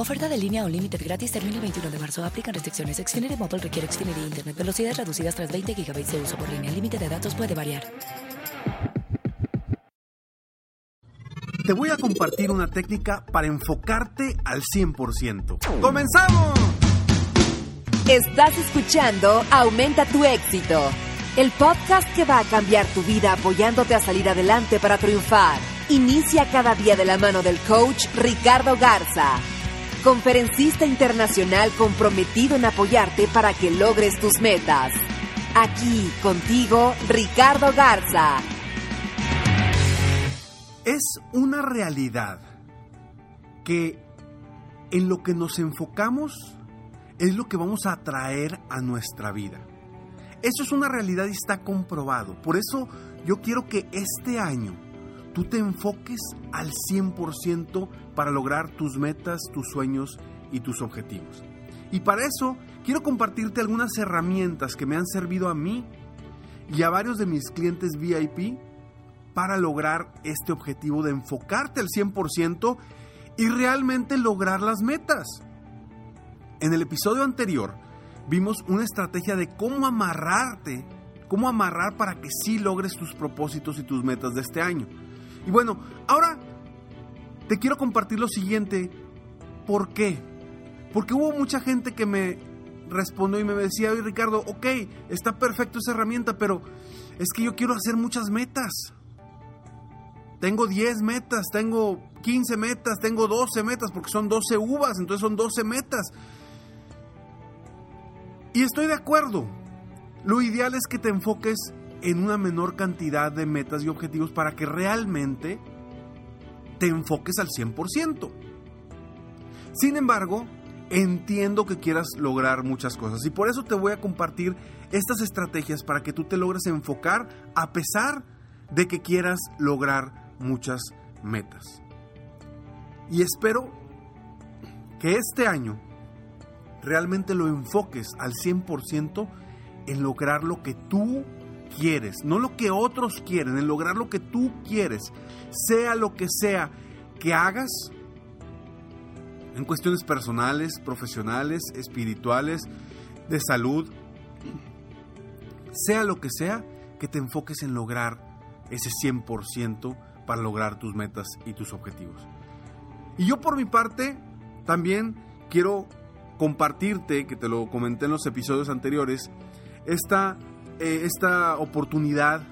Oferta de línea o límite gratis termina el 21 de marzo. Aplican restricciones. Xfinity Mobile requiere Xfinity Internet. Velocidades reducidas tras 20 GB de uso por línea. El límite de datos puede variar. Te voy a compartir una técnica para enfocarte al 100%. ¡Comenzamos! Estás escuchando Aumenta tu éxito, el podcast que va a cambiar tu vida apoyándote a salir adelante para triunfar. Inicia cada día de la mano del coach Ricardo Garza, conferencista internacional comprometido en apoyarte para que logres tus metas. Aquí contigo, Ricardo Garza. Es una realidad que en lo que nos enfocamos es lo que vamos a atraer a nuestra vida. Eso es una realidad y está comprobado. Por eso yo quiero que este año tú te enfoques al 100% para lograr tus metas, tus sueños y tus objetivos. Y para eso quiero compartirte algunas herramientas que me han servido a mí y a varios de mis clientes VIP para lograr este objetivo de enfocarte al 100% y realmente lograr las metas. En el episodio anterior vimos una estrategia de cómo amarrarte, cómo amarrar para que sí logres tus propósitos y tus metas de este año. Y bueno, ahora te quiero compartir lo siguiente. ¿Por qué? Porque hubo mucha gente que me respondió y me decía, oye Ricardo, ok, está perfecto esa herramienta, pero es que yo quiero hacer muchas metas. Tengo 10 metas, tengo 15 metas, tengo 12 metas, porque son 12 uvas, entonces son 12 metas. Y estoy de acuerdo. Lo ideal es que te enfoques en una menor cantidad de metas y objetivos para que realmente te enfoques al 100%. Sin embargo, entiendo que quieras lograr muchas cosas y por eso te voy a compartir estas estrategias para que tú te logres enfocar a pesar de que quieras lograr muchas metas. Y espero que este año realmente lo enfoques al 100% en lograr lo que tú quieres, no lo que otros quieren, en lograr lo que tú quieres, sea lo que sea que hagas en cuestiones personales, profesionales, espirituales, de salud, sea lo que sea, que te enfoques en lograr ese 100% para lograr tus metas y tus objetivos. Y yo por mi parte también quiero compartirte, que te lo comenté en los episodios anteriores, esta, eh, esta oportunidad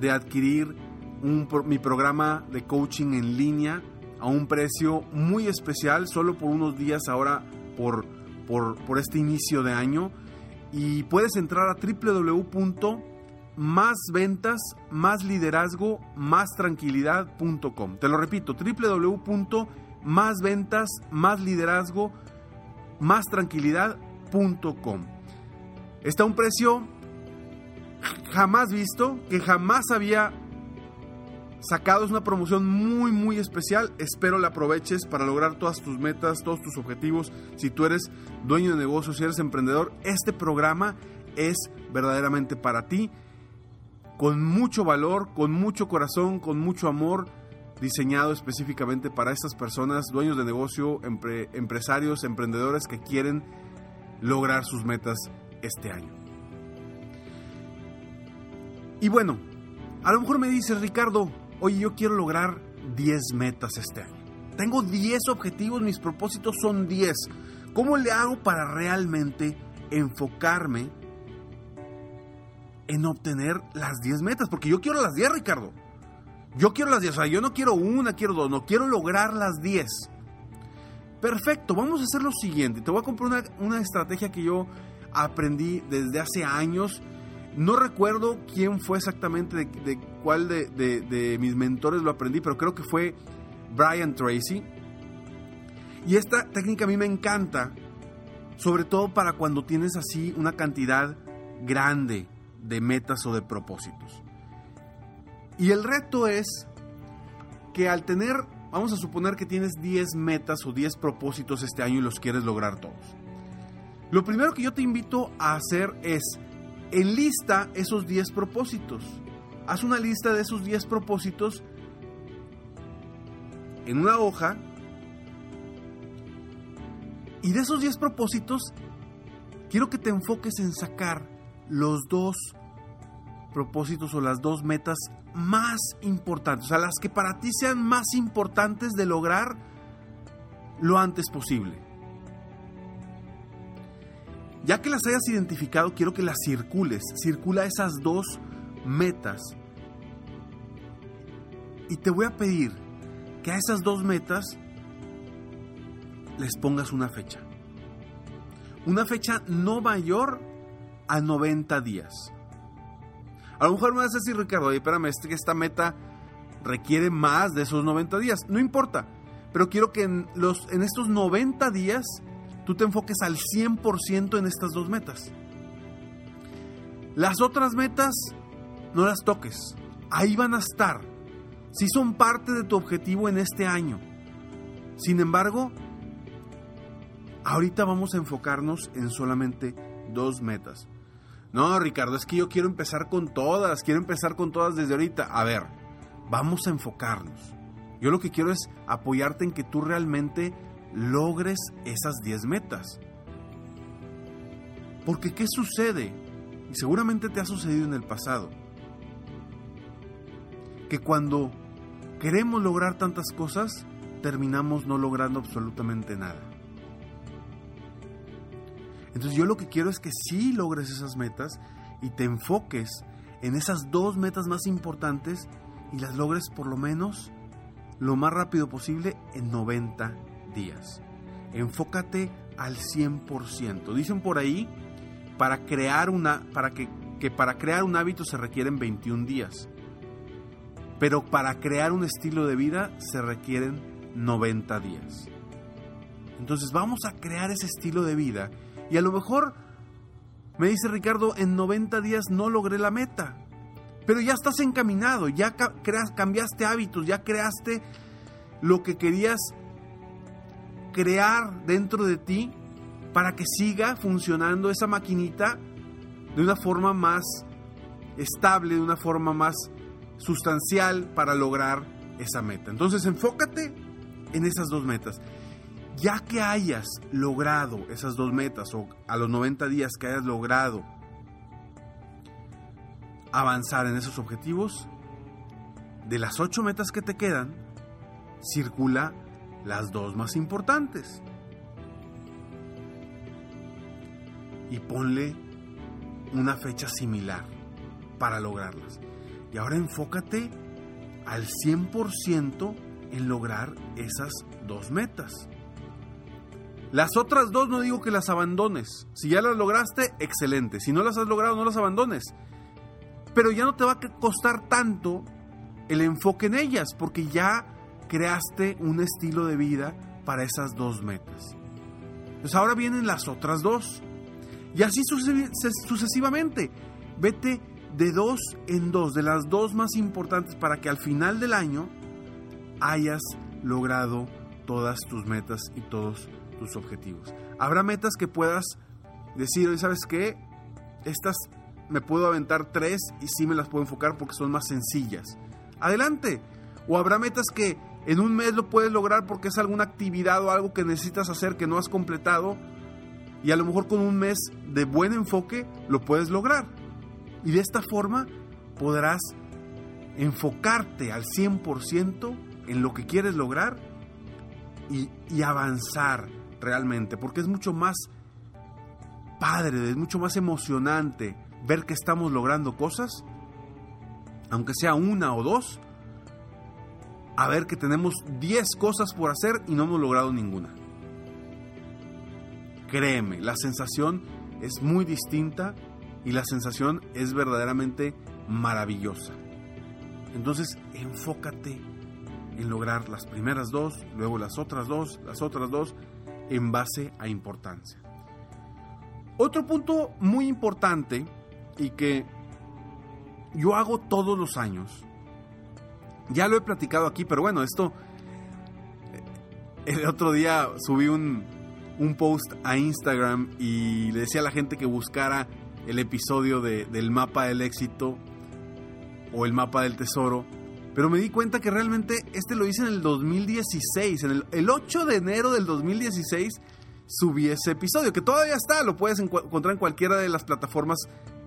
de adquirir mi programa de coaching en línea a un precio muy especial, solo por unos días ahora por, por, este inicio de año. Y puedes entrar a www.más ventas, más liderazgo, más tranquilidad.com. Te lo repito, www.más ventas, más liderazgo, más tranquilidad.com. Está un precio jamás visto, que jamás había sacado. Es una promoción muy, muy especial. Espero la aproveches para lograr todas tus metas, todos tus objetivos. Si tú eres dueño de negocio, si eres emprendedor, este programa es verdaderamente para ti. Con mucho valor, con mucho corazón, con mucho amor, diseñado específicamente para estas personas, dueños de negocio, empresarios, emprendedores que quieren lograr sus metas este año. Y bueno, a lo mejor me dices, Ricardo, oye, yo quiero lograr 10 metas este año. Tengo 10 objetivos, mis propósitos son 10. ¿Cómo le hago para realmente enfocarme en obtener las 10 metas, porque yo quiero las 10, Ricardo. Yo quiero las 10, o sea, yo no quiero una, quiero dos, no quiero lograr las 10. Perfecto, vamos a hacer lo siguiente. Te voy a comprar una, estrategia que yo aprendí desde hace años. No recuerdo quién fue exactamente, de, cuál de, de, mis mentores lo aprendí, pero creo que fue Brian Tracy. Y esta técnica a mí me encanta, sobre todo para cuando tienes así una cantidad grande de metas o de propósitos. Y el reto es que al tener, vamos a suponer que tienes 10 metas o 10 propósitos este año y los quieres lograr todos. Lo primero que yo te invito a hacer es enlista esos 10 propósitos. Haz una lista de esos 10 propósitos en una hoja. Y de esos 10 propósitos, quiero que te enfoques en sacar los dos propósitos o las dos metas más importantes, o sea, las que para ti sean más importantes de lograr lo antes posible. Ya que las hayas identificado, quiero que las circules, circula esas dos metas. Y te voy a pedir que a esas dos metas les pongas una fecha. Una fecha no mayor a 90 días. A lo mejor me vas a decir, Ricardo, oye, espérame, que esta meta requiere más de esos 90 días. No importa, pero quiero que en, estos 90 días tú te enfoques al 100% en estas dos metas. Las otras metas no las toques. Ahí van a estar. Si son parte de tu objetivo en este año. Sin embargo, ahorita vamos a enfocarnos en solamente dos metas. No, Ricardo, es que yo quiero empezar con todas, quiero empezar con todas desde ahorita. A ver, vamos a enfocarnos. Yo lo que quiero es apoyarte en que tú realmente logres esas 10 metas. Porque ¿qué sucede? Y seguramente te ha sucedido en el pasado. Que cuando queremos lograr tantas cosas, terminamos no logrando absolutamente nada. Entonces yo lo que quiero es que sí logres esas metas y te enfoques en esas dos metas más importantes y las logres por lo menos lo más rápido posible en 90 días. Enfócate al 100%. Dicen por ahí para crear una para que, que para crear un hábito se requieren 21 días. Pero para crear un estilo de vida se requieren 90 días. Entonces vamos a crear ese estilo de vida y a lo mejor, me dice Ricardo, en 90 días no logré la meta. Pero ya estás encaminado, ya cambiaste hábitos, ya creaste lo que querías crear dentro de ti para que siga funcionando esa maquinita de una forma más estable, de una forma más sustancial para lograr esa meta. Entonces enfócate en esas dos metas ya que hayas logrado esas dos metas o a los 90 días que hayas logrado avanzar en esos objetivos, de las ocho metas que te quedan, circula las dos más importantes. Y ponle una fecha similar para lograrlas. Y ahora enfócate al 100% en lograr esas dos metas. Las otras dos no digo que las abandones. Si ya las lograste, excelente. Si no las has logrado, no las abandones. Pero ya no te va a costar tanto el enfoque en ellas, porque ya creaste un estilo de vida para esas dos metas. Pues ahora vienen las otras dos. Y así sucesivamente. Vete de dos en dos, de las dos más importantes, para que al final del año hayas logrado todas tus metas y todos tus objetivos. Habrá metas que puedas decir, ¿sabes qué? Estas me puedo aventar tres y sí me las puedo enfocar porque son más sencillas. Adelante. O habrá metas que en un mes lo puedes lograr porque es alguna actividad o algo que necesitas hacer que no has completado y a lo mejor con un mes de buen enfoque lo puedes lograr. Y de esta forma podrás enfocarte al 100% en lo que quieres lograr y, y avanzar realmente, porque es mucho más padre, es mucho más emocionante ver que estamos logrando cosas, aunque sea una o dos, a ver que tenemos 10 cosas por hacer y no hemos logrado ninguna. Créeme, la sensación es muy distinta y la sensación es verdaderamente maravillosa. Entonces, enfócate en lograr las primeras dos, luego las otras dos, las otras dos, en base a importancia. Otro punto muy importante y que yo hago todos los años, ya lo he platicado aquí, pero bueno, esto, eh, el otro día subí un, un post a Instagram y le decía a la gente que buscara el episodio del mapa del éxito o el mapa del tesoro. Pero me di cuenta que realmente este lo hice en el 2016, en el, 8 de enero del 2016 subí ese episodio, que todavía está, lo puedes encontrar en cualquiera de las plataformas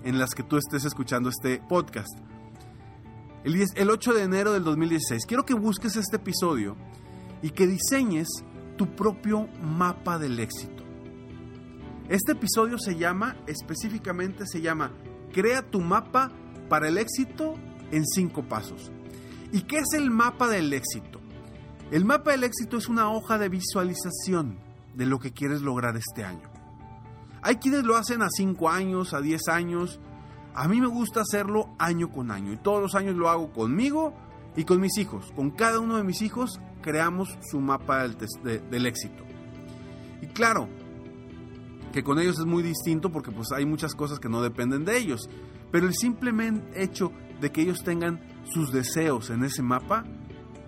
en las que tú estés escuchando este podcast. El, el 8 de enero del 2016. Quiero que busques este episodio y que diseñes tu propio mapa del éxito. Este episodio se llama, específicamente se llama, Crea tu mapa para el éxito en cinco pasos. ¿Y qué es el mapa del éxito? El mapa del éxito es una hoja de visualización de lo que quieres lograr este año. Hay quienes lo hacen a 5 años, a 10 años. A mí me gusta hacerlo año con año y todos los años lo hago conmigo y con mis hijos. Con cada uno de mis hijos creamos su mapa del, éxito. Y claro, que con ellos es muy distinto porque pues hay muchas cosas que no dependen de ellos. Pero el simple hecho de que ellos tengan sus deseos en ese mapa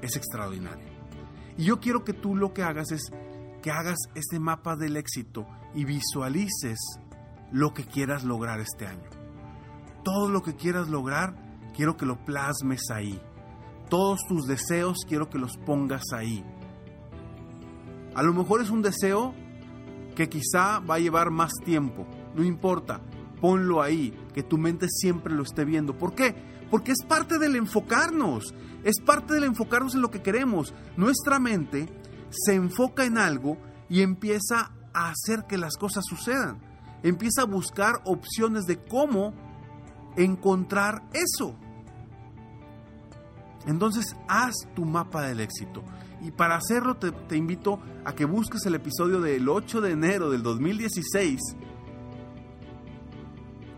es extraordinario. Y yo quiero que tú lo que hagas es que hagas este mapa del éxito y visualices lo que quieras lograr este año. Todo lo que quieras lograr, quiero que lo plasmes ahí todos tus deseos quiero que los pongas ahí. A lo mejor es un deseo que quizá va a llevar más tiempo, no importa, ponlo ahí, que tu mente siempre lo esté viendo. ¿Por qué? Porque es parte del enfocarnos, es parte del enfocarnos en lo que queremos. Nuestra mente se enfoca en algo y empieza a hacer que las cosas sucedan. Empieza a buscar opciones de cómo encontrar eso. Entonces haz tu mapa del éxito. Y para hacerlo te, invito a que busques el episodio del 8 de enero del 2016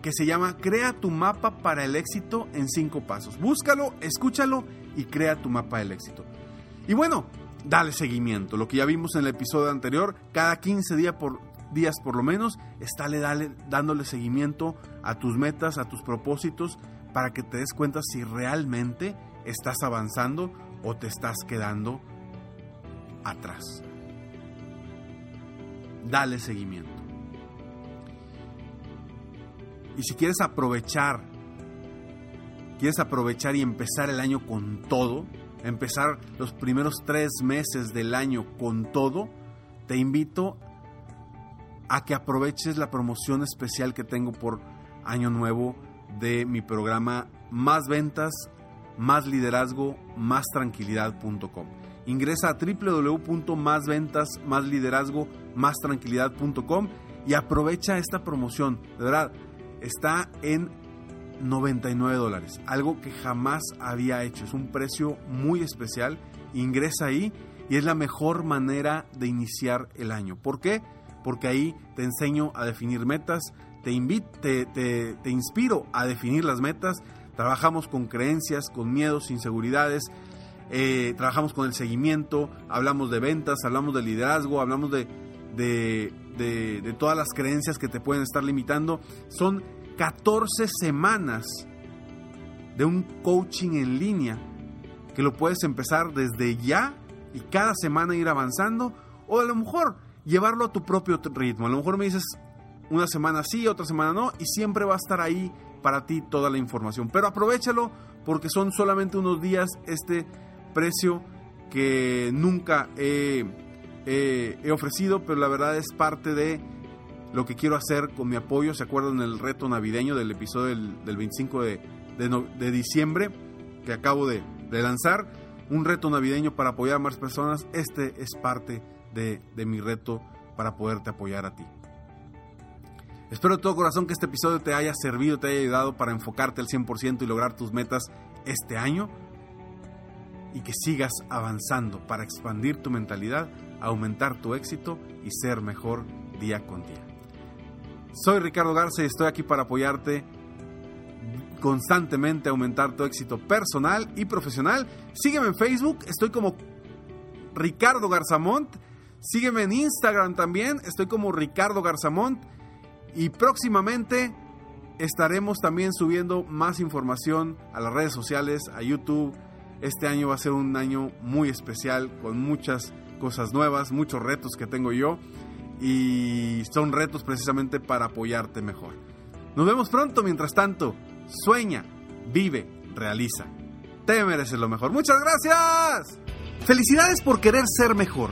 que se llama Crea tu mapa para el éxito en 5 pasos. Búscalo, escúchalo y crea tu mapa del éxito. Y bueno, dale seguimiento. Lo que ya vimos en el episodio anterior, cada 15 días por, días por lo menos, estále dale, dándole seguimiento a tus metas, a tus propósitos, para que te des cuenta si realmente ¿Estás avanzando o te estás quedando atrás? Dale seguimiento. Y si quieres aprovechar, quieres aprovechar y empezar el año con todo, empezar los primeros tres meses del año con todo, te invito a que aproveches la promoción especial que tengo por año nuevo de mi programa Más Ventas, más liderazgo, más tranquilidad.com. Ingresa a www.másventas, más liderazgo, más tranquilidad.com y aprovecha esta promoción. De verdad, está en 99 dólares, algo que jamás había hecho. Es un precio muy especial. Ingresa ahí y es la mejor manera de iniciar el año. ¿Por qué? Porque ahí te enseño a definir metas, te, invito, te, te inspiro a definir las metas Trabajamos con creencias, con miedos, inseguridades, eh, trabajamos con el seguimiento, hablamos de ventas, hablamos de liderazgo, hablamos de, de, todas las creencias que te pueden estar limitando. Son 14 semanas de un coaching en línea que lo puedes empezar desde ya y cada semana ir avanzando o a lo mejor llevarlo a tu propio ritmo. A lo mejor me dices una semana sí, otra semana no y siempre va a estar ahí para ti toda la información. Pero aprovechalo porque son solamente unos días este precio que nunca he, ofrecido, pero la verdad es parte de lo que quiero hacer con mi apoyo. ¿Se acuerdan del reto navideño del episodio del, 25 de, de, diciembre que acabo de, de, lanzar? Un reto navideño para apoyar a más personas. Este es parte de, de mi reto para poderte apoyar a ti. Espero de todo corazón que este episodio te haya servido, te haya ayudado para enfocarte al 100% y lograr tus metas este año y que sigas avanzando para expandir tu mentalidad, aumentar tu éxito y ser mejor día con día. Soy Ricardo Garza y estoy aquí para apoyarte constantemente aumentar tu éxito personal y profesional. Sígueme en Facebook, estoy como Ricardo Garzamont. Sígueme en Instagram también, estoy como Ricardo Garzamont. Y próximamente estaremos también subiendo más información a las redes sociales, a YouTube. Este año va a ser un año muy especial con muchas cosas nuevas, muchos retos que tengo yo y son retos precisamente para apoyarte mejor. Nos vemos pronto, mientras tanto, sueña, vive, realiza. Te mereces lo mejor. Muchas gracias. Felicidades por querer ser mejor.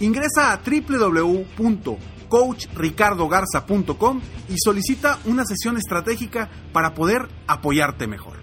ingresa a www.coachricardogarza.com y solicita una sesión estratégica para poder apoyarte mejor.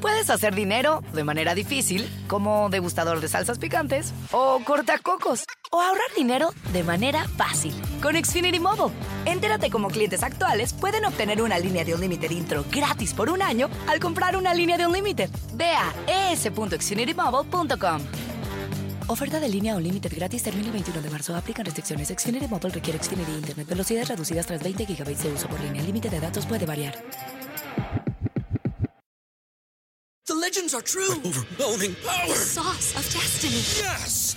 Puedes hacer dinero de manera difícil, como degustador de salsas picantes, o cortacocos, o ahorrar dinero de manera fácil con Xfinity Mobile. Entérate cómo clientes actuales pueden obtener una línea de Unlimited intro gratis por un año al comprar una línea de Unlimited. Ve a es.xfinitymobile.com. Oferta de línea Unlimited gratis termina el 21 de marzo. Aplican restricciones. Xfinity Mobile requiere Xfinity Internet. Velocidades reducidas tras 20 GB de uso por línea. El límite de datos puede variar. The legends are true. Overwhelming power! The sauce of destiny. Yes!